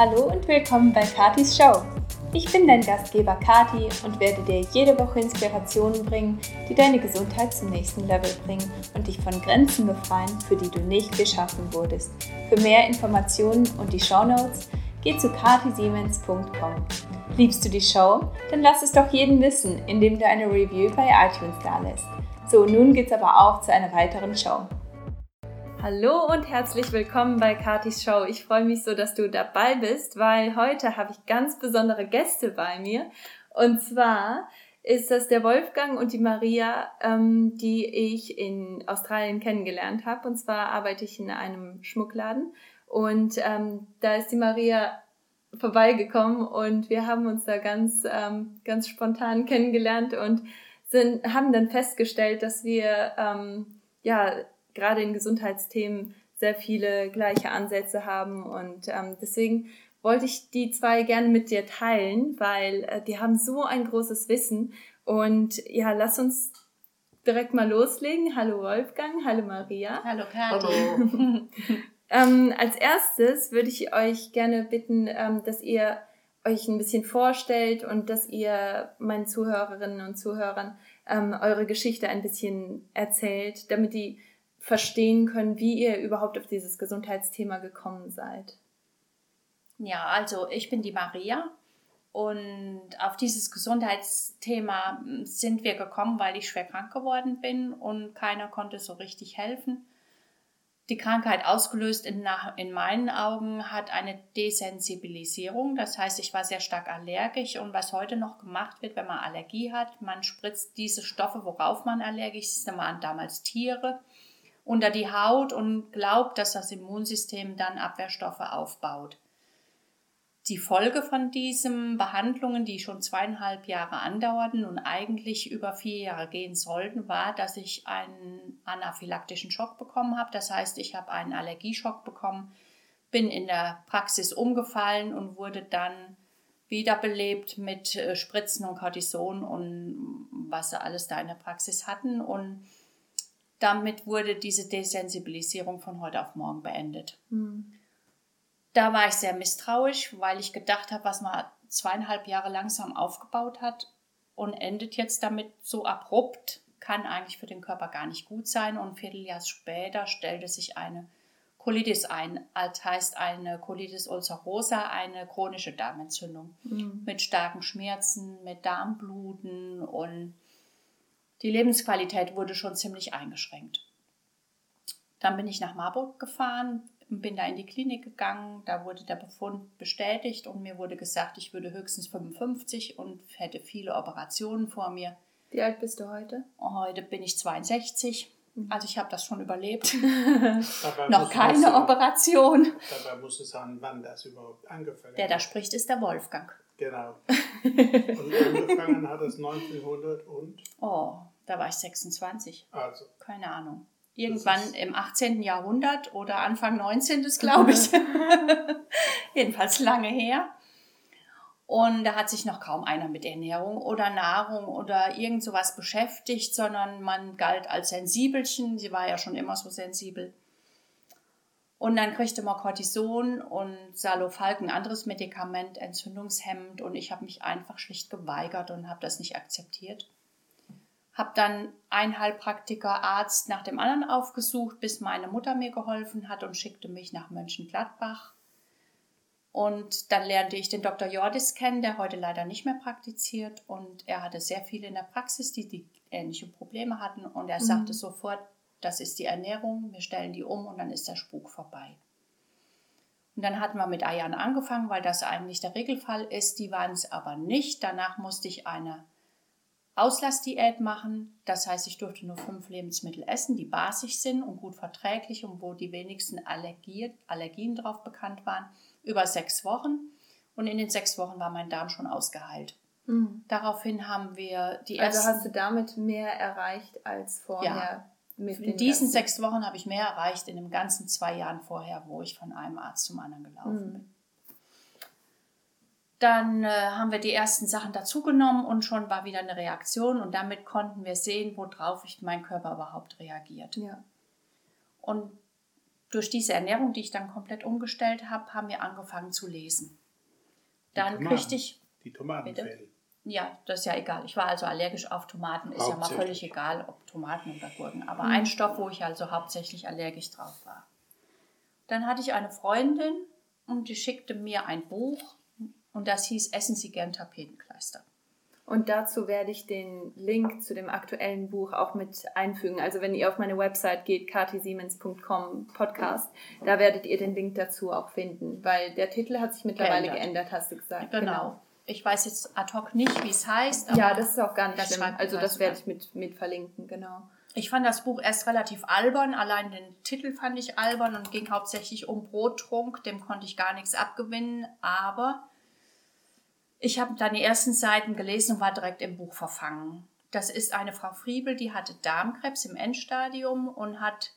Hallo und willkommen bei Katis Show. Ich bin dein Gastgeber Kati und werde dir jede Woche Inspirationen bringen, die deine Gesundheit zum nächsten Level bringen und dich von Grenzen befreien, für die du nicht geschaffen wurdest. Für mehr Informationen und die Shownotes geh zu katisiemens.com. Liebst du die Show? Dann lass es doch jeden wissen, indem du eine Review bei iTunes dalässt. So, nun geht's aber auch zu einer weiteren Show. Hallo und herzlich willkommen bei Katis Show. Ich freue mich so, dass du dabei bist, weil heute habe ich ganz besondere Gäste bei mir. Und zwar ist das der Wolfgang und die Maria, ähm, die ich in Australien kennengelernt habe. Und zwar arbeite ich in einem Schmuckladen. Und ähm, da ist die Maria vorbeigekommen und wir haben uns da ganz, ähm, ganz spontan kennengelernt und sind, haben dann festgestellt, dass wir ähm, ja gerade in Gesundheitsthemen sehr viele gleiche Ansätze haben. Und ähm, deswegen wollte ich die zwei gerne mit dir teilen, weil äh, die haben so ein großes Wissen. Und ja, lass uns direkt mal loslegen. Hallo Wolfgang, hallo Maria. Hallo. Hallo. ähm, als erstes würde ich euch gerne bitten, ähm, dass ihr euch ein bisschen vorstellt und dass ihr meinen Zuhörerinnen und Zuhörern ähm, eure Geschichte ein bisschen erzählt, damit die verstehen können, wie ihr überhaupt auf dieses Gesundheitsthema gekommen seid. Ja, also ich bin die Maria und auf dieses Gesundheitsthema sind wir gekommen, weil ich schwer krank geworden bin und keiner konnte so richtig helfen. Die Krankheit ausgelöst in, in meinen Augen hat eine Desensibilisierung. Das heißt, ich war sehr stark allergisch und was heute noch gemacht wird, wenn man Allergie hat, man spritzt diese Stoffe, worauf man allergisch ist, da waren damals Tiere unter die Haut und glaubt, dass das Immunsystem dann Abwehrstoffe aufbaut. Die Folge von diesen Behandlungen, die schon zweieinhalb Jahre andauerten und eigentlich über vier Jahre gehen sollten, war, dass ich einen anaphylaktischen Schock bekommen habe. Das heißt, ich habe einen Allergieschock bekommen, bin in der Praxis umgefallen und wurde dann wiederbelebt mit äh, Spritzen und Cortison und was sie alles da in der Praxis hatten. Und damit wurde diese Desensibilisierung von heute auf morgen beendet. Mhm. Da war ich sehr misstrauisch, weil ich gedacht habe, was man zweieinhalb Jahre langsam aufgebaut hat und endet jetzt damit so abrupt, kann eigentlich für den Körper gar nicht gut sein. Und ein Vierteljahr später stellte sich eine Colitis ein, das heißt eine Colitis ulcerosa, eine chronische Darmentzündung mhm. mit starken Schmerzen, mit Darmbluten und die Lebensqualität wurde schon ziemlich eingeschränkt. Dann bin ich nach Marburg gefahren, bin da in die Klinik gegangen, da wurde der Befund bestätigt und mir wurde gesagt, ich würde höchstens 55 und hätte viele Operationen vor mir. Wie alt bist du heute? Heute bin ich 62. Mhm. Also ich habe das schon überlebt. Noch keine Operation. Dabei muss es sagen, wann das überhaupt angefangen hat. Der da spricht, ist der Wolfgang. Genau. Und angefangen hat es 1900 und? Oh, da war ich 26. Also. Keine Ahnung. Irgendwann im 18. Jahrhundert oder Anfang 19. glaube ich. Jedenfalls lange her. Und da hat sich noch kaum einer mit Ernährung oder Nahrung oder irgend sowas beschäftigt, sondern man galt als Sensibelchen. Sie war ja schon immer so sensibel. Und dann kriegte man Cortison und Salofalk, ein anderes Medikament, entzündungshemmend. Und ich habe mich einfach schlicht geweigert und habe das nicht akzeptiert. Habe dann einen Heilpraktiker, Arzt nach dem anderen aufgesucht, bis meine Mutter mir geholfen hat und schickte mich nach Mönchengladbach. Und dann lernte ich den Dr. Jordis kennen, der heute leider nicht mehr praktiziert. Und er hatte sehr viele in der Praxis, die, die ähnliche Probleme hatten. Und er mhm. sagte sofort, das ist die Ernährung, wir stellen die um und dann ist der Spuk vorbei. Und dann hatten wir mit Eiern angefangen, weil das eigentlich der Regelfall ist. Die waren es aber nicht. Danach musste ich eine Auslassdiät machen. Das heißt, ich durfte nur fünf Lebensmittel essen, die basisch sind und gut verträglich und wo die wenigsten Allergie, Allergien drauf bekannt waren, über sechs Wochen. Und in den sechs Wochen war mein Darm schon ausgeheilt. Mhm. Daraufhin haben wir die ersten. Also hast du damit mehr erreicht als vorher? Ja, in diesen sechs Wochen habe ich mehr erreicht in den ganzen zwei Jahren vorher, wo ich von einem Arzt zum anderen gelaufen mhm. bin. Dann äh, haben wir die ersten Sachen dazugenommen und schon war wieder eine Reaktion und damit konnten wir sehen, worauf ich mein Körper überhaupt reagiert. Ja. Und durch diese Ernährung, die ich dann komplett umgestellt habe, haben wir angefangen zu lesen. Dann kriegte ich. Die Tomatenfell. Ja, das ist ja egal. Ich war also allergisch auf Tomaten. Ist ja mal völlig egal, ob Tomaten oder Gurken. Aber mhm. ein Stoff, wo ich also hauptsächlich allergisch drauf war. Dann hatte ich eine Freundin und die schickte mir ein Buch und das hieß Essen Sie gern Tapetenkleister. Und dazu werde ich den Link zu dem aktuellen Buch auch mit einfügen. Also wenn ihr auf meine Website geht, katisiemens.com Podcast, da werdet ihr den Link dazu auch finden, weil der Titel hat sich mittlerweile geändert, geändert hast du gesagt. Genau. genau. Ich weiß jetzt ad hoc nicht, wie es heißt. ja, das ist auch gar nicht schlimm. Also das werde ich mit, mit verlinken, genau. Ich fand das Buch erst relativ albern, allein den Titel fand ich albern und ging hauptsächlich um Brottrunk, dem konnte ich gar nichts abgewinnen, aber ich habe dann die ersten Seiten gelesen und war direkt im Buch verfangen. Das ist eine Frau Friebel, die hatte Darmkrebs im Endstadium und hat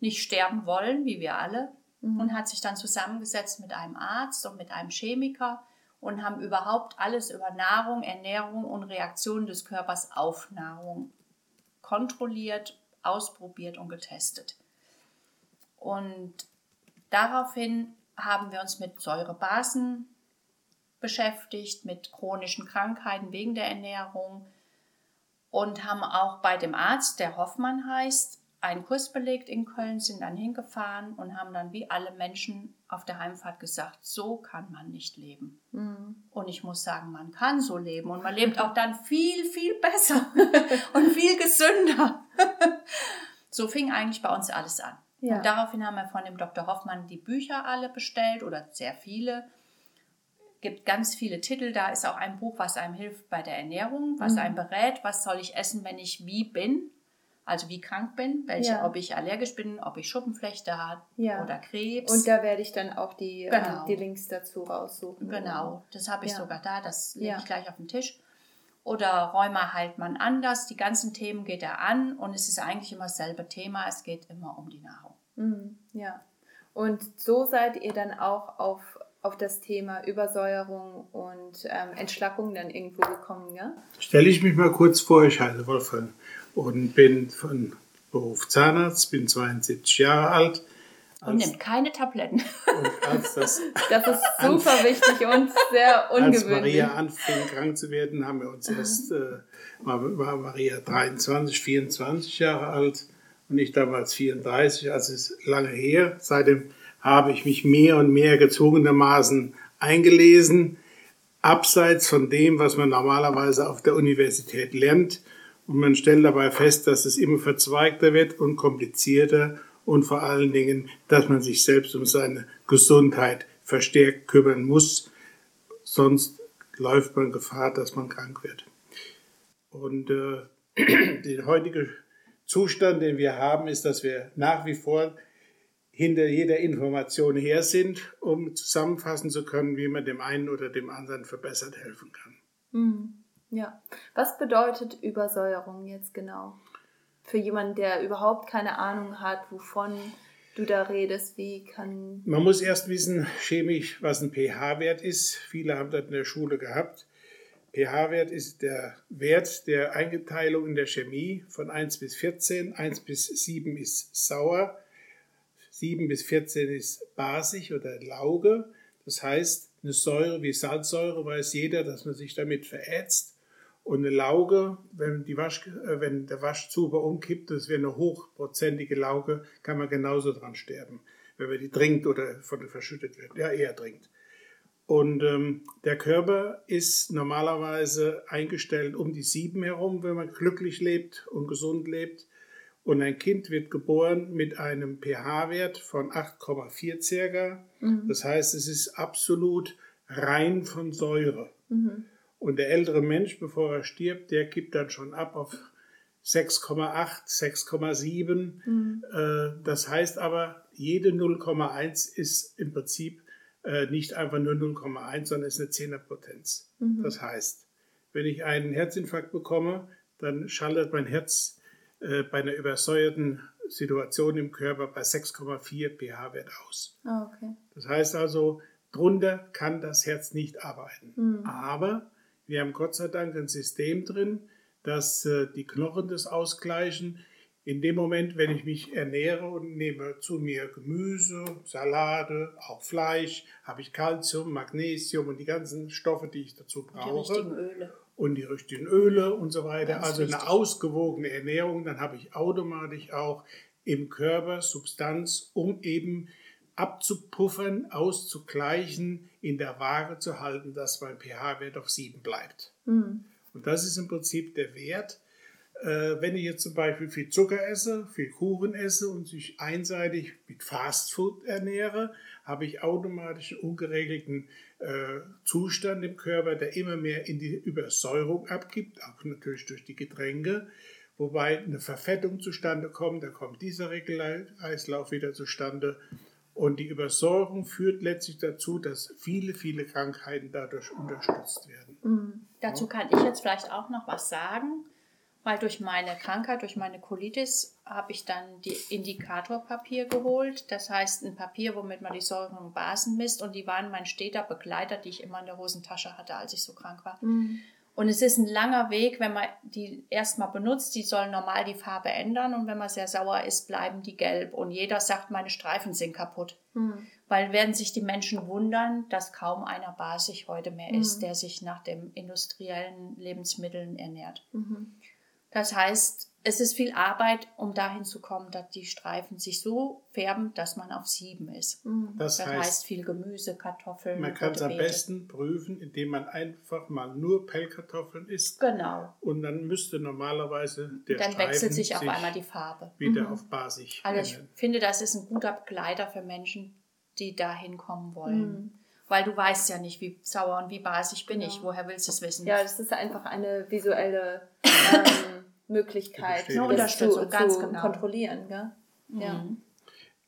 nicht sterben wollen, wie wir alle, mhm. und hat sich dann zusammengesetzt mit einem Arzt und mit einem Chemiker und haben überhaupt alles über Nahrung, Ernährung und Reaktionen des Körpers auf Nahrung kontrolliert, ausprobiert und getestet. Und daraufhin haben wir uns mit Säurebasen beschäftigt mit chronischen Krankheiten wegen der Ernährung und haben auch bei dem Arzt, der Hoffmann heißt, einen Kurs belegt in Köln, sind dann hingefahren und haben dann wie alle Menschen auf der Heimfahrt gesagt, so kann man nicht leben. Mhm. Und ich muss sagen, man kann so leben und man lebt auch dann viel, viel besser und viel gesünder. so fing eigentlich bei uns alles an. Ja. Und daraufhin haben wir von dem Dr. Hoffmann die Bücher alle bestellt oder sehr viele gibt ganz viele Titel. Da ist auch ein Buch, was einem hilft bei der Ernährung, was mhm. einem berät, was soll ich essen, wenn ich wie bin, also wie krank bin, welche, ja. ob ich allergisch bin, ob ich Schuppenflechte habe ja. oder Krebs. Und da werde ich dann auch die, ähm, genau. äh, die Links dazu raussuchen. Genau, das habe ich ja. sogar da, das lege ich gleich auf den Tisch. Oder Rheuma heilt man anders, die ganzen Themen geht er an und es ist eigentlich immer dasselbe Thema, es geht immer um die Nahrung. Mhm. Ja. Und so seid ihr dann auch auf auf das Thema Übersäuerung und ähm, Entschlackung dann irgendwo gekommen, ja? Stelle ich mich mal kurz vor, ich heiße Wolfgang und bin von Beruf Zahnarzt, bin 72 Jahre alt. Und nimmt keine Tabletten. das, das, ist super wichtig und sehr ungewöhnlich. Als Maria anfing krank zu werden, haben wir uns erst, äh, war Maria 23, 24 Jahre alt und ich damals 34, also ist lange her. Seitdem habe ich mich mehr und mehr gezwungenermaßen eingelesen, abseits von dem, was man normalerweise auf der Universität lernt. Und man stellt dabei fest, dass es immer verzweigter wird und komplizierter und vor allen Dingen, dass man sich selbst um seine Gesundheit verstärkt kümmern muss. Sonst läuft man Gefahr, dass man krank wird. Und äh, der heutige Zustand, den wir haben, ist, dass wir nach wie vor hinter jeder Information her sind, um zusammenfassen zu können, wie man dem einen oder dem anderen verbessert helfen kann. Mhm. Ja. Was bedeutet Übersäuerung jetzt genau? Für jemanden, der überhaupt keine Ahnung hat, wovon du da redest, wie kann. Man muss erst wissen, chemisch, was ein pH-Wert ist. Viele haben das in der Schule gehabt. pH-Wert ist der Wert der Eingeteilung in der Chemie von 1 bis 14. 1 bis 7 ist sauer, 7 bis 14 ist basisch oder Lauge. Das heißt, eine Säure wie Salzsäure weiß jeder, dass man sich damit verätzt. Und eine Lauge, wenn, die Wasch, äh, wenn der Waschzuber umkippt, das wäre eine hochprozentige Lauge, kann man genauso dran sterben, wenn man die trinkt oder von der verschüttet wird. Ja, eher trinkt. Und ähm, der Körper ist normalerweise eingestellt um die sieben herum, wenn man glücklich lebt und gesund lebt. Und ein Kind wird geboren mit einem pH-Wert von 8,4 circa. Mhm. Das heißt, es ist absolut rein von Säure. Mhm. Und der ältere Mensch, bevor er stirbt, der kippt dann schon ab auf 6,8, 6,7. Mhm. Äh, das heißt aber, jede 0,1 ist im Prinzip äh, nicht einfach nur 0,1, sondern ist eine Zehnerpotenz. Mhm. Das heißt, wenn ich einen Herzinfarkt bekomme, dann schaltet mein Herz äh, bei einer übersäuerten Situation im Körper bei 6,4 pH-Wert aus. Oh, okay. Das heißt also, drunter kann das Herz nicht arbeiten. Mhm. Aber wir haben Gott sei Dank ein System drin, dass äh, die Knochen das ausgleichen. In dem Moment, wenn ich mich ernähre und nehme zu mir Gemüse, Salate, auch Fleisch, habe ich Kalzium, Magnesium und die ganzen Stoffe, die ich dazu brauche. Die richtigen Öle. Und die richtigen Öle und so weiter. Ganz also eine wichtig. ausgewogene Ernährung, dann habe ich automatisch auch im Körper Substanz, um eben abzupuffern, auszugleichen, in der Waage zu halten, dass mein pH-Wert auf 7 bleibt. Mhm. Und das ist im Prinzip der Wert. Äh, wenn ich jetzt zum Beispiel viel Zucker esse, viel Kuchen esse und sich einseitig mit Fastfood ernähre, habe ich automatisch einen ungeregelten äh, Zustand im Körper, der immer mehr in die Übersäuerung abgibt, auch natürlich durch die Getränke, wobei eine Verfettung zustande kommt, da kommt dieser Regelkreislauf wieder zustande. Und die Übersäuerung führt letztlich dazu, dass viele, viele Krankheiten dadurch unterstützt werden. Mhm. Dazu kann ich jetzt vielleicht auch noch was sagen, weil durch meine Krankheit, durch meine Colitis, habe ich dann die Indikatorpapier geholt. Das heißt, ein Papier, womit man die Säuren und Basen misst. Und die waren mein steter Begleiter, die ich immer in der Hosentasche hatte, als ich so krank war. Mhm. Und es ist ein langer Weg, wenn man die erstmal benutzt. Die sollen normal die Farbe ändern. Und wenn man sehr sauer ist, bleiben die gelb. Und jeder sagt, meine Streifen sind kaputt. Mhm. Weil werden sich die Menschen wundern, dass kaum einer basisch heute mehr ist, Mhm. der sich nach den industriellen Lebensmitteln ernährt. Mhm. Das heißt, es ist viel Arbeit, um dahin zu kommen, dass die Streifen sich so färben, dass man auf sieben ist. Mhm. Das, Das heißt, heißt viel Gemüse, Kartoffeln, Man kann es am besten prüfen, indem man einfach mal nur Pellkartoffeln isst Genau. und dann müsste normalerweise der Dann Streifen wechselt sich auf einmal die Farbe. wieder Mhm. auf basisch Also ich ändern. finde, das ist ein guter Begleiter für Menschen, die dahin kommen wollen. Mhm. Weil du weißt ja nicht, wie sauer und wie basisch bin Genau. ich. Woher willst du es wissen? Ja, das ist einfach eine visuelle ähm, Möglichkeit, Eine das zu, Unterstützung, ganz zu genau. kontrollieren. Gell? Ja. Mhm.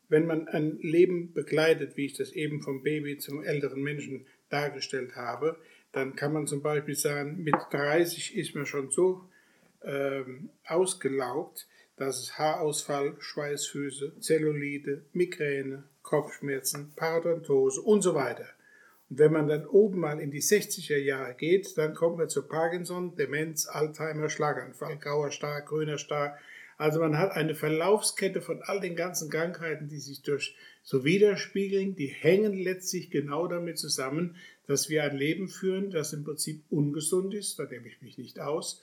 Wenn man ein Leben begleitet, wie ich das eben vom Baby zum älteren Menschen dargestellt habe, dann kann man zum Beispiel sagen, mit 30 ist man schon so ähm, ausgelaugt, dass es Haarausfall, Schweißfüße, Zellulite, Migräne, Kopfschmerzen, Parodontose und so weiter. Und wenn man dann oben mal in die 60er Jahre geht, dann kommt man zu Parkinson, Demenz, Alzheimer, Schlaganfall, grauer Star, grüner Star. Also man hat eine Verlaufskette von all den ganzen Krankheiten, die sich durch so widerspiegeln, die hängen letztlich genau damit zusammen, dass wir ein Leben führen, das im Prinzip ungesund ist, da nehme ich mich nicht aus,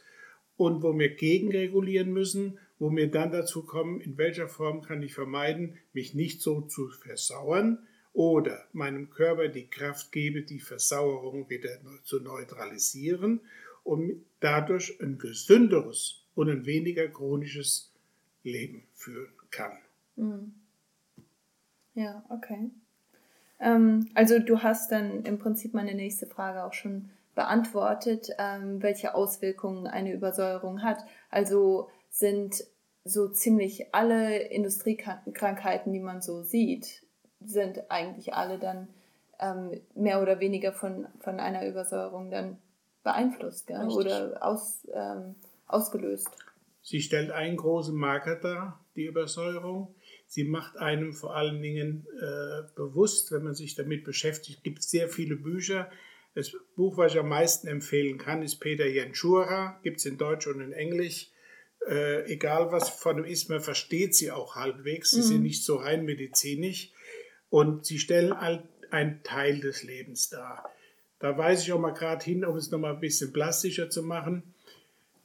und wo wir gegenregulieren müssen, wo wir dann dazu kommen, in welcher Form kann ich vermeiden, mich nicht so zu versauern oder meinem Körper die Kraft gebe, die Versauerung wieder zu neutralisieren und dadurch ein gesünderes und ein weniger chronisches Leben führen kann. Mhm. Ja, okay. Ähm, also du hast dann im Prinzip meine nächste Frage auch schon beantwortet, ähm, welche Auswirkungen eine Übersäuerung hat. Also sind so ziemlich alle Industriekrankheiten, die man so sieht, sind eigentlich alle dann ähm, mehr oder weniger von, von einer Übersäuerung dann beeinflusst gell? Richtig. oder aus, ähm, ausgelöst. Sie stellt einen großen Marker dar, die Übersäuerung. Sie macht einem vor allen Dingen äh, bewusst, wenn man sich damit beschäftigt, gibt es sehr viele Bücher. Das Buch, was ich am meisten empfehlen kann, ist Peter Jenschura, gibt es in Deutsch und in Englisch. Äh, egal was von ihm ist, man versteht sie auch halbwegs. Sie Mhm. sind nicht so rein medizinisch und sie stellen all, einen Teil des Lebens dar. Da weise ich auch mal gerade hin, um es nochmal ein bisschen plastischer zu machen.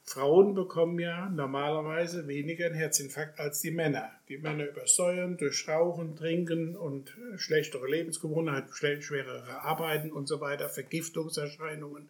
Frauen bekommen ja normalerweise weniger einen Herzinfarkt als die Männer. Die Männer übersäuern durch Rauchen, Trinken und äh, schlechtere Lebensgewohnheiten, schwerere Arbeiten und so weiter, Vergiftungserscheinungen.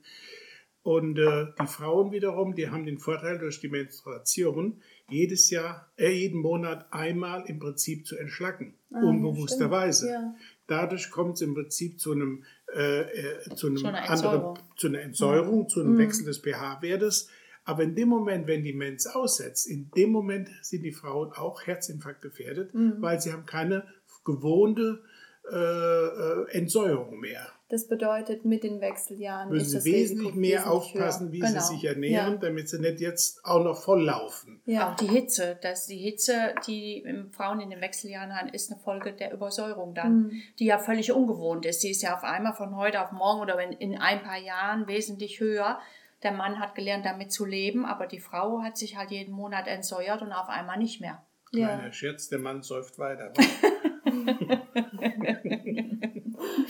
Und äh, die Frauen wiederum, die haben den Vorteil durch die Menstruation, jedes Jahr, äh, jeden Monat einmal im Prinzip zu entschlacken, Ah, unbewussterweise. Ja. Dadurch kommt es im Prinzip zu einem, äh, äh, zu einem anderen, Entsäuerung. zu einer Entsäuerung, zu einem Mhm. Wechsel des pH-Wertes. Aber in dem Moment, wenn die Mens aussetzt, in dem Moment sind die Frauen auch Herzinfarkt gefährdet, Mhm. weil sie haben keine gewohnte äh, äh, Entsäuerung mehr. Das bedeutet, mit den Wechseljahren Müssen ist sie das wesentlich mehr wesentlich aufpassen, höher. wie genau. sie sich ernähren, Ja. damit sie nicht jetzt auch noch volllaufen. Ja. Auch die Hitze, dass die Hitze, die Frauen in den Wechseljahren haben, ist eine Folge der Übersäuerung dann, Mhm. die ja völlig ungewohnt ist. Sie ist ja auf einmal von heute auf morgen oder in ein paar Jahren wesentlich höher. Der Mann hat gelernt, damit zu leben, aber die Frau hat sich halt jeden Monat entsäuert und auf einmal nicht mehr. Kleiner Scherz, der Mann säuft weiter.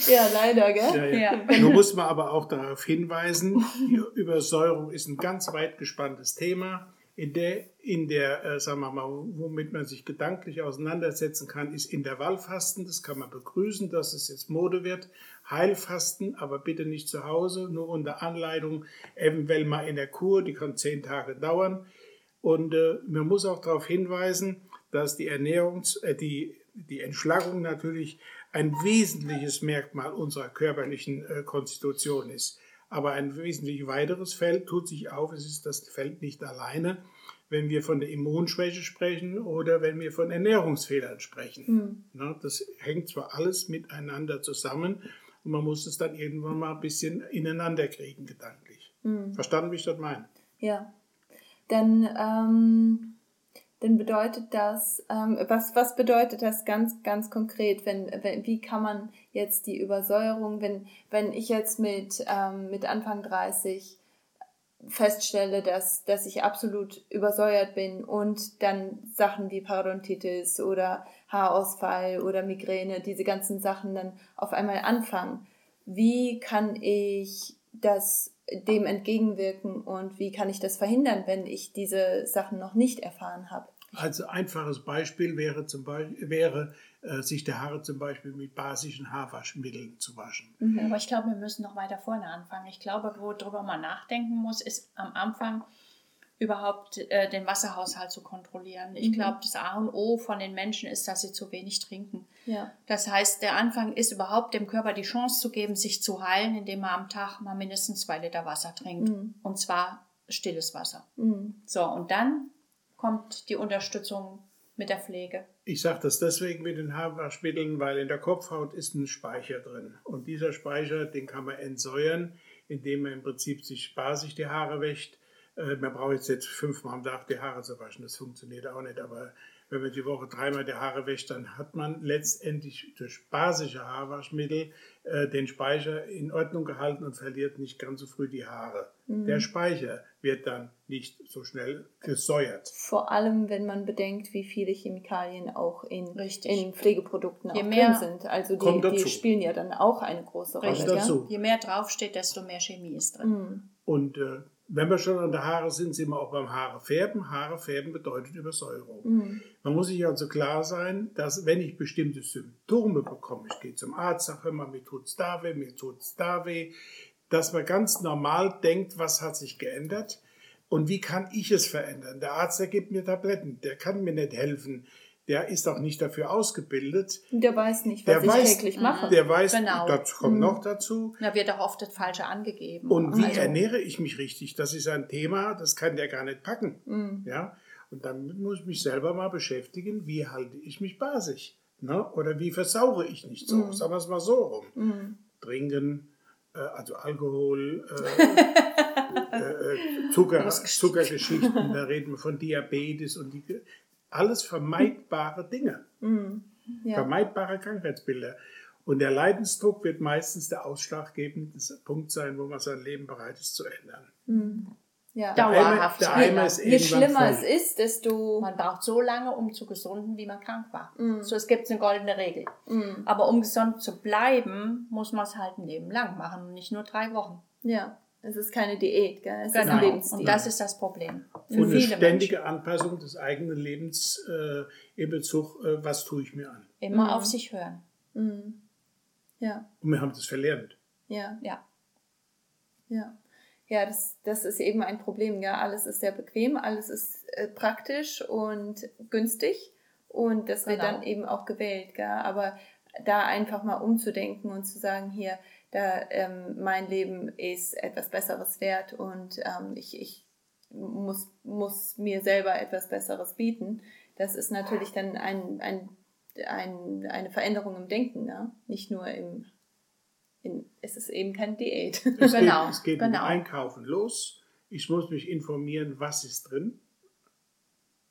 Ja, leider, gell? Ja, ja. Ja. Nun muss man aber auch darauf hinweisen, Übersäuerung ist ein ganz weit gespanntes Thema. In der, in der äh, sagen wir mal, womit man sich gedanklich auseinandersetzen kann, ist Intervallfasten. Das kann man begrüßen, dass es jetzt Mode wird. Heilfasten, aber bitte nicht zu Hause, nur unter Anleitung, eventuell mal in der Kur, die kann zehn Tage dauern. Und äh, man muss auch darauf hinweisen, dass die Ernährungs-, äh, die, die Entschlackung natürlich ein wesentliches Merkmal unserer körperlichen äh, Konstitution ist. Aber ein wesentlich weiteres Feld tut sich auf. Es ist das Feld nicht alleine, wenn wir von der Immunschwäche sprechen oder wenn wir von Ernährungsfehlern sprechen. Ne, das hängt zwar alles miteinander zusammen und man muss es dann irgendwann mal ein bisschen ineinander kriegen, gedanklich. Verstanden, wie ich das meine? Ja. Dann, ähm, dann bedeutet das, ähm, was, was bedeutet das ganz, ganz konkret? Wenn, wenn, wie kann man jetzt die Übersäuerung, wenn, wenn ich jetzt mit, ähm, mit Anfang 30 feststelle, dass, dass ich absolut übersäuert bin und dann Sachen wie Parodontitis oder Haarausfall oder Migräne, diese ganzen Sachen dann auf einmal anfangen. Wie kann ich das dem entgegenwirken und wie kann ich das verhindern, wenn ich diese Sachen noch nicht erfahren habe? Also einfaches Beispiel wäre, zum Beispiel, wäre äh, sich die Haare zum Beispiel mit basischen Haarwaschmitteln zu waschen. Aber ich glaube, wir müssen noch weiter vorne anfangen. Ich glaube, worüber man nachdenken muss, ist am Anfang überhaupt äh, den Wasserhaushalt zu kontrollieren. Ich Mhm. glaube, das A und O von den Menschen ist, dass sie zu wenig trinken. Ja. Das heißt, der Anfang ist überhaupt dem Körper die Chance zu geben, sich zu heilen, indem er am Tag mal mindestens zwei Liter Wasser trinkt. Mhm. Und zwar stilles Wasser. Mhm. So, und dann kommt die Unterstützung mit der Pflege. Ich sage das deswegen mit den Haarwaschmitteln, weil in der Kopfhaut ist ein Speicher drin. Und dieser Speicher, den kann man entsäuern, indem man im Prinzip sich sparsig die Haare wäscht. Äh, Man braucht jetzt nicht fünfmal am Tag die Haare zu waschen, das funktioniert auch nicht. Aber wenn man die Woche dreimal die Haare wäscht, dann hat man letztendlich durch basische Haarwaschmittel äh, den Speicher in Ordnung gehalten und verliert nicht ganz so früh die Haare. Der Speicher wird dann nicht so schnell gesäuert. Vor allem, wenn man bedenkt, wie viele Chemikalien auch in, Richtig. in Pflegeprodukten Je auch mehr- drin sind. Also die, Kommt die spielen ja dann auch eine große Rolle. Gell? dazu. Je mehr draufsteht, desto mehr Chemie ist drin. Mhm. Und äh, wenn wir schon an der Haare sind, sind wir auch beim Haare färben. Haare färben bedeutet Übersäuerung. Mhm. Man muss sich also klar sein, dass wenn ich bestimmte Symptome bekomme, ich gehe zum Arzt, sage immer, mir tut's da weh, mir tut's da weh, dass man ganz normal denkt, was hat sich geändert und wie kann ich es verändern. Der Arzt, der gibt mir Tabletten, der kann mir nicht helfen. Der ist auch nicht dafür ausgebildet. Der weiß nicht, was Der ich weiß, täglich mache. der weiß, Genau. das kommt noch dazu, Da wird auch oft das Falsche angegeben. und wie Also, ernähre ich mich richtig? Das ist ein Thema, das kann der gar nicht packen. Mhm. Ja? Und damit muss ich mich selber mal beschäftigen, wie halte ich mich basisch? Ne? Oder wie versaure ich nicht so? Sagen wir es mal so rum. Mhm. Trinken, äh, also Alkohol, äh, äh, Zucker, Zuckergeschichten, da reden wir von Diabetes und die, alles vermeidbare Dinge, Mhm. Ja. vermeidbare Krankheitsbilder. Und der Leidensdruck wird meistens der ausschlaggebende Punkt sein, wo man sein Leben bereit ist zu ändern. Mhm. Ja. Dauer. Dauerhaft Der Eimer, der Eimer ist Je schlimmer voll. es ist, desto. Man braucht so lange, um zu gesunden, wie man krank war. Mhm. So, es gibt eine goldene Regel. Mhm. Aber um gesund zu bleiben, muss man es halt ein Leben lang machen und nicht nur drei Wochen. Ja, es ist keine Diät, gell? es ist Genau. ein Lebensstil. Und das ist das Problem. Für Und eine ständige Menschen. Anpassung des eigenen Lebens äh, in Bezug, äh, was tue ich mir an. Immer Mhm. auf sich hören. Mhm. Ja, Und wir haben das verlernt. ja, Ja. ja. Ja, das, das ist eben ein Problem. Ja, alles ist sehr bequem, alles ist äh, praktisch und günstig und das wird Genau. dann eben auch gewählt. Gell? Aber da einfach mal umzudenken und zu sagen, hier, da ähm, mein Leben ist etwas Besseres wert und ähm, ich, ich muss, muss mir selber etwas Besseres bieten. Das ist natürlich dann ein, ein, ein, eine Veränderung im Denken, ne? nicht nur im, in, es ist eben keine Diät. Es Genau, geht, es geht genau. mit Einkaufen los. Ich muss mich informieren, was ist drin,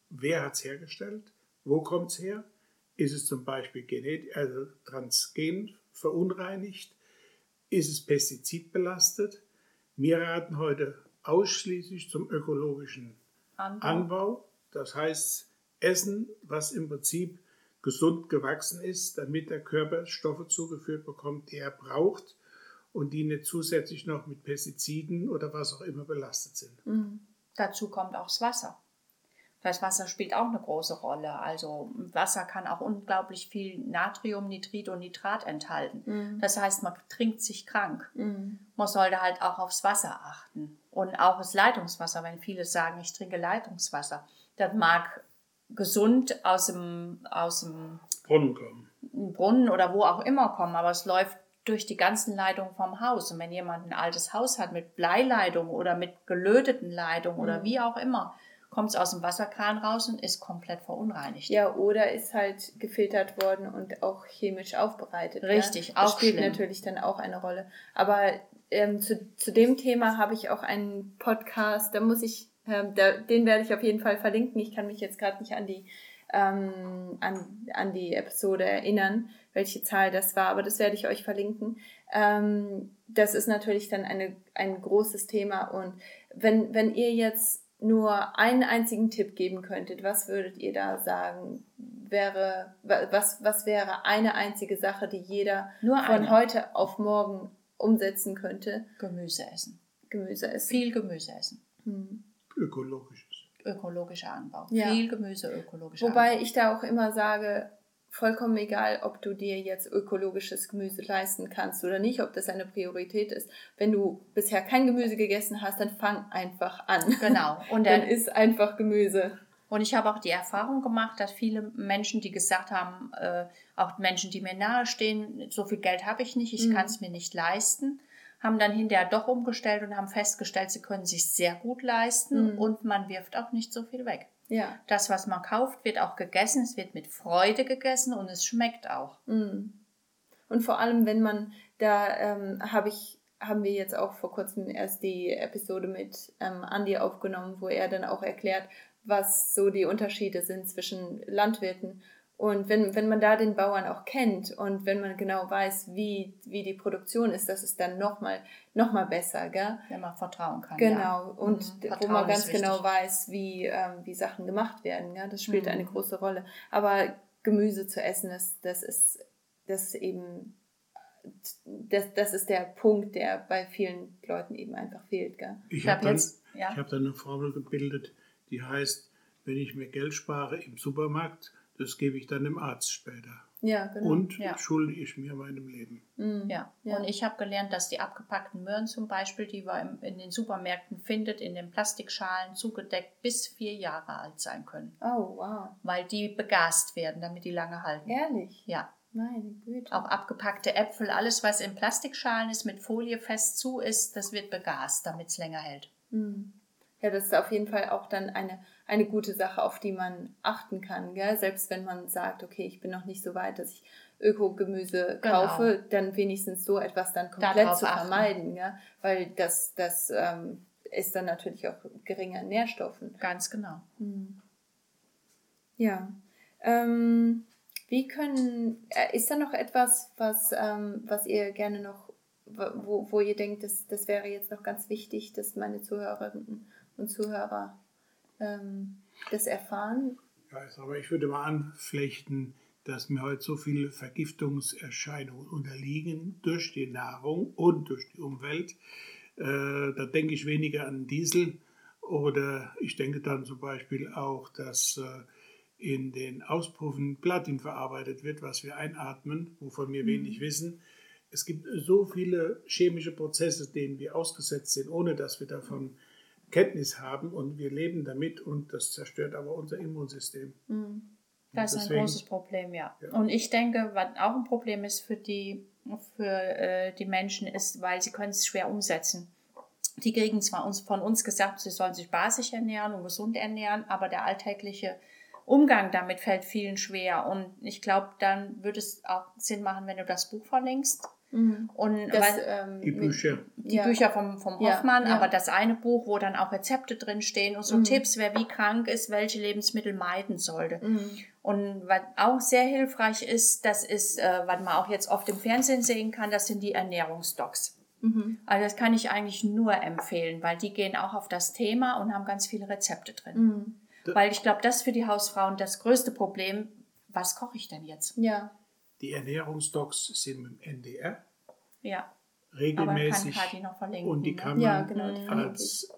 wer hat es hergestellt, wo kommt es her, ist es zum Beispiel Genet also transgen verunreinigt, ist es pestizidbelastet. Wir raten heute ausschließlich zum ökologischen Anbau. Anbau. Das heißt, Essen, was im Prinzip gesund gewachsen ist, damit der Körper Stoffe zugeführt bekommt, die er braucht und die nicht zusätzlich noch mit Pestiziden oder was auch immer belastet sind. Mhm. Dazu kommt auch das Wasser. Das Wasser spielt auch eine große Rolle. Also Wasser kann auch unglaublich viel Natrium, Nitrit und Nitrat enthalten. Mhm. Das heißt, man trinkt sich krank. Mhm. Man sollte halt auch aufs Wasser achten. Und auch das Leitungswasser, wenn viele sagen, ich trinke Leitungswasser. Das mag gesund aus dem, aus dem Brunnen kommen. Brunnen oder wo auch immer kommen, aber es läuft durch die ganzen Leitungen vom Haus. Und wenn jemand ein altes Haus hat mit Bleileitung oder mit gelöteten Leitungen mhm. oder wie auch immer, kommt es aus dem Wasserkran raus und ist komplett verunreinigt. Ja, oder ist halt gefiltert worden und auch chemisch aufbereitet. Richtig, ja? das auch spielt schlimm. natürlich dann auch eine Rolle. Aber ähm, zu, zu dem Thema habe ich auch einen Podcast, da muss ich, ähm, da, den werde ich auf jeden Fall verlinken. Ich kann mich jetzt gerade nicht an die ähm, an, an die Episode erinnern, welche Zahl das war, aber das werde ich euch verlinken. Ähm, das ist natürlich dann eine, ein großes Thema und wenn, wenn ihr jetzt nur einen einzigen Tipp geben könntet, was würdet ihr da sagen? Wäre, was, was wäre eine einzige Sache, die jeder nur von eine. heute auf morgen umsetzen könnte? Gemüse essen. Gemüse essen. Viel Gemüse essen. Hm. Ökologisches. Ökologischer Anbau. Ja. Viel Gemüse, ökologischer Wobei Anbau. ich da auch immer sage, vollkommen egal, ob du dir jetzt ökologisches Gemüse leisten kannst oder nicht, ob das eine Priorität ist. Wenn du bisher kein Gemüse gegessen hast, dann fang einfach an. Genau. Und dann, dann isst einfach Gemüse. Und ich habe auch die Erfahrung gemacht, dass viele Menschen, die gesagt haben, äh, auch Menschen, die mir nahestehen, so viel Geld habe ich nicht, ich mhm. kann es mir nicht leisten, haben dann hinterher doch umgestellt und haben festgestellt, sie können sich sehr gut leisten mhm. und man wirft auch nicht so viel weg. Ja. Das, was man kauft, wird auch gegessen. Es wird mit Freude gegessen und es schmeckt auch. Mm. Und vor allem, wenn man, da ähm, habe ich, haben wir jetzt auch vor kurzem erst die Episode mit ähm, Andy aufgenommen, wo er dann auch erklärt, was so die Unterschiede sind zwischen Landwirten und wenn, wenn man da den Bauern auch kennt und wenn man genau weiß, wie, wie die Produktion ist, das ist dann nochmal noch mal besser, gell? Wenn man vertrauen kann. Genau. Ja. Und mhm. wo man ganz genau weiß, wie, ähm, wie Sachen gemacht werden, gell? Das spielt mhm. eine große Rolle. Aber Gemüse zu essen, das, das ist, das ist eben, das, das ist der Punkt, der bei vielen Leuten eben einfach fehlt, gell? Ich habe dann, ja. hab dann eine Formel gebildet, die heißt, wenn ich mir Geld spare im Supermarkt, das gebe ich dann dem Arzt später. Ja, genau. Und ja. schulde ich mir meinem Leben. Mhm. Ja. ja. und ich habe gelernt, dass die abgepackten Möhren zum Beispiel, die man in den Supermärkten findet, in den Plastikschalen zugedeckt bis vier Jahre alt sein können. Oh, wow. Weil die begast werden, damit die lange halten. Ehrlich? Ja. Meine Güte. Auch abgepackte Äpfel, alles was in Plastikschalen ist, mit Folie fest zu ist, das wird begast, damit es länger hält. Mhm ja, das ist auf jeden Fall auch dann eine, eine gute Sache, auf die man achten kann. Gell? Selbst wenn man sagt, okay, ich bin noch nicht so weit, dass ich Ökogemüse genau. kaufe, dann wenigstens so etwas dann komplett Darauf zu vermeiden. Gell? Weil das, das ähm, ist dann natürlich auch geringer Nährstoffen. Ganz genau. Hm. Ja. Ähm, wie können, äh, ist da noch etwas, was, ähm, was ihr gerne noch, wo, wo ihr denkt, das, das wäre jetzt noch ganz wichtig, dass meine Zuhörerinnen und Zuhörer ähm, das erfahren. Ja, aber ich würde mal anflechten, dass mir heute so viele Vergiftungserscheinungen unterliegen durch die Nahrung und durch die Umwelt. Äh, da denke ich weniger an Diesel oder ich denke dann zum Beispiel auch, dass äh, in den Auspuffen Platin verarbeitet wird, was wir einatmen, wovon wir mhm. wenig wissen. Es gibt so viele chemische Prozesse, denen wir ausgesetzt sind, ohne dass wir davon Kenntnis haben und wir leben damit und das zerstört aber unser Immunsystem. Mhm. Das ist ein großes Problem, ja. ja. Und ich denke, was auch ein Problem ist für die, für, äh, die Menschen, ist, weil sie können es schwer umsetzen. Die kriegen zwar uns, von uns gesagt, sie sollen sich basisch ernähren und gesund ernähren, aber der alltägliche Umgang damit fällt vielen schwer. Und ich glaube, dann würde es auch Sinn machen, wenn du das Buch verlinkst Mhm. Und das, weil, ähm, die Bücher. Die ja. Bücher vom, vom Hoffmann, ja, ja. aber das eine Buch, wo dann auch Rezepte drin stehen und so mhm. Tipps, wer wie krank ist, welche Lebensmittel meiden sollte. Mhm. Und was auch sehr hilfreich ist, das ist, äh, was man auch jetzt oft im Fernsehen sehen kann, das sind die Ernährungsdocs. Mhm. Also das kann ich eigentlich nur empfehlen, weil die gehen auch auf das Thema und haben ganz viele Rezepte drin. Mhm. Weil ich glaube, das ist für die Hausfrauen das größte Problem. Was koche ich denn jetzt? Ja. Die Ernährungsdocs sind mit dem NDR. Ja. Regelmäßig. Aber kann noch verlinken, und die ne? kann man Ja, genau, die als,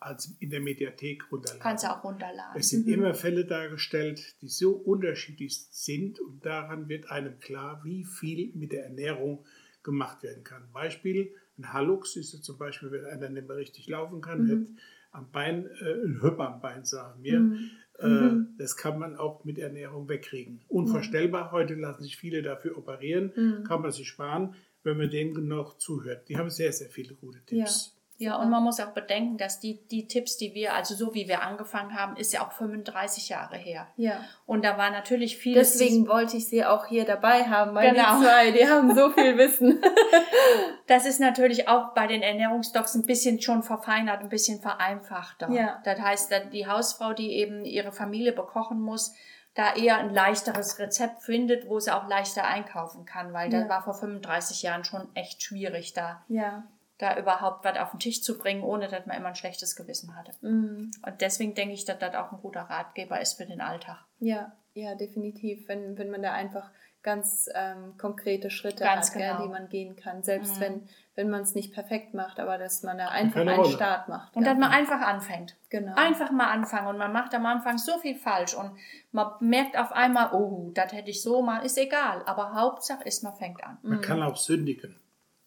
als in der Mediathek runterladen. Kannst du auch runterladen. Es sind immer Fälle dargestellt, die so unterschiedlich sind und daran wird einem klar, wie viel mit der Ernährung gemacht werden kann. Beispiel, ein Hallux ist ja zum Beispiel, wenn einer nicht mehr richtig laufen kann, Mhm. hat am Bein, äh, ein Hüpp am Bein, sagen wir. Mhm. Äh, das kann man auch mit Ernährung wegkriegen. Unvorstellbar, heute lassen sich viele dafür operieren, Mhm. kann man sich sparen, wenn man denen genug zuhört. Die haben sehr, sehr viele gute Tipps. Ja, und man muss auch bedenken, dass die, die Tipps, die wir, also so wie wir angefangen haben, ist ja auch 35 Jahre her. Ja. Und da war natürlich vieles. Deswegen wollte ich sie auch hier dabei haben, weil Genau. die zwei, die haben so viel Wissen. Das ist natürlich auch bei den Ernährungsdocs ein bisschen schon verfeinert, ein bisschen vereinfachter. Ja. Das heißt, die Hausfrau, die eben ihre Familie bekochen muss, da eher ein leichteres Rezept findet, wo sie auch leichter einkaufen kann, weil Ja. das war vor 35 Jahren schon echt schwierig, da, ja. Da überhaupt was auf den Tisch zu bringen, ohne dass man immer ein schlechtes Gewissen hatte. Mhm. Und deswegen denke ich, dass das auch ein guter Ratgeber ist für den Alltag. Ja, ja, definitiv. Wenn, wenn man da einfach ganz ähm, konkrete Schritte Ganz hat, gell, genau. die man gehen kann. Selbst Mhm. wenn, wenn man es nicht perfekt macht, aber dass man da einfach einen Rolle. Start macht. Und gell. dass man einfach anfängt. genau. Einfach mal anfangen und man macht am Anfang so viel falsch und man merkt auf einmal, oh, das hätte ich so mal, ist egal, aber Hauptsache ist, man fängt an. Man kann auch sündigen,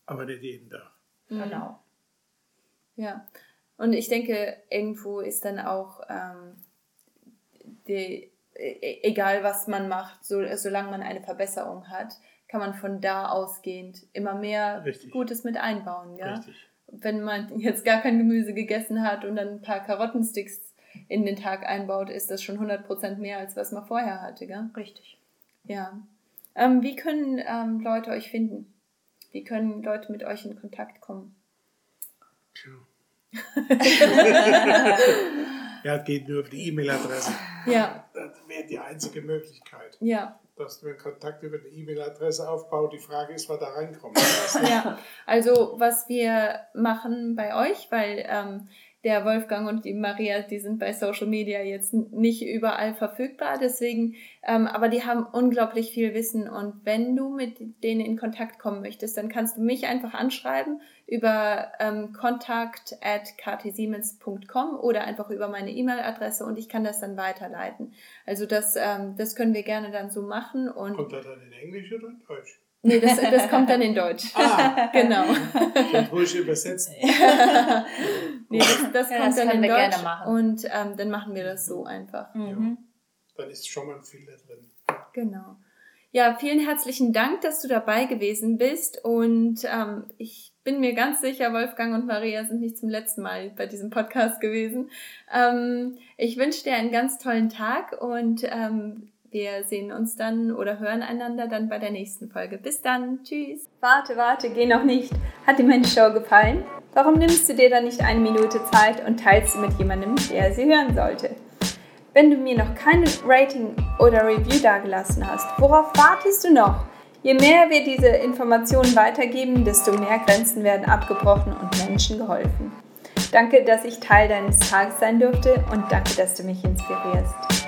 aber nicht jeden Tag. Genau. Ja. Und ich denke, irgendwo ist dann auch ähm, die, e- egal was man macht, so, solange man eine Verbesserung hat, kann man von da ausgehend immer mehr Richtig. Gutes mit einbauen. Ja? Richtig. Wenn man jetzt gar kein Gemüse gegessen hat und dann ein paar Karottensticks in den Tag einbaut, ist das schon 100% mehr, als was man vorher hatte. Gell? Richtig. Ja. Ähm, wie können ähm, Leute euch finden? Wie können Leute mit euch in Kontakt kommen? Tja. ja, es geht nur auf die E-Mail-Adresse. Ja, Das wäre die einzige Möglichkeit, ja. dass du einen Kontakt über die E-Mail-Adresse aufbaust. Die Frage ist, was da reinkommt. Ja, also was wir machen bei euch, weil ähm, der Wolfgang und die Maria, die sind bei Social Media jetzt nicht überall verfügbar, deswegen, ähm, aber die haben unglaublich viel Wissen und wenn du mit denen in Kontakt kommen möchtest, dann kannst du mich einfach anschreiben über ähm, kontakt at ktsiemens.com oder einfach über meine E-Mail-Adresse und ich kann das dann weiterleiten. Also das, ähm, das können wir gerne dann so machen und Kommt das dann in Englisch oder in Deutsch? Nee, das, das kommt dann in Deutsch. Ah, Genau. dann ruhig übersetzen. Nee, das, das Ja, kommt das dann können in wir Deutsch gerne machen. und ähm, dann machen wir das so einfach. Mhm. Dann ist schon mal ein Filter drin. Genau. Ja, vielen herzlichen Dank, dass du dabei gewesen bist und ähm, ich bin mir ganz sicher, Wolfgang und Maria sind nicht zum letzten Mal bei diesem Podcast gewesen. Ähm, ich wünsche dir einen ganz tollen Tag und ähm, wir sehen uns dann oder hören einander dann bei der nächsten Folge. Bis dann. Tschüss. Warte, warte, geh noch nicht. Hat dir meine Show gefallen? Warum nimmst du dir dann nicht eine Minute Zeit und teilst sie mit jemandem, der sie hören sollte? Wenn du mir noch keine Rating oder Review dagelassen hast, worauf wartest du noch? Je mehr wir diese Informationen weitergeben, desto mehr Grenzen werden abgebrochen und Menschen geholfen. Danke, dass ich Teil deines Tages sein durfte und danke, dass du mich inspirierst.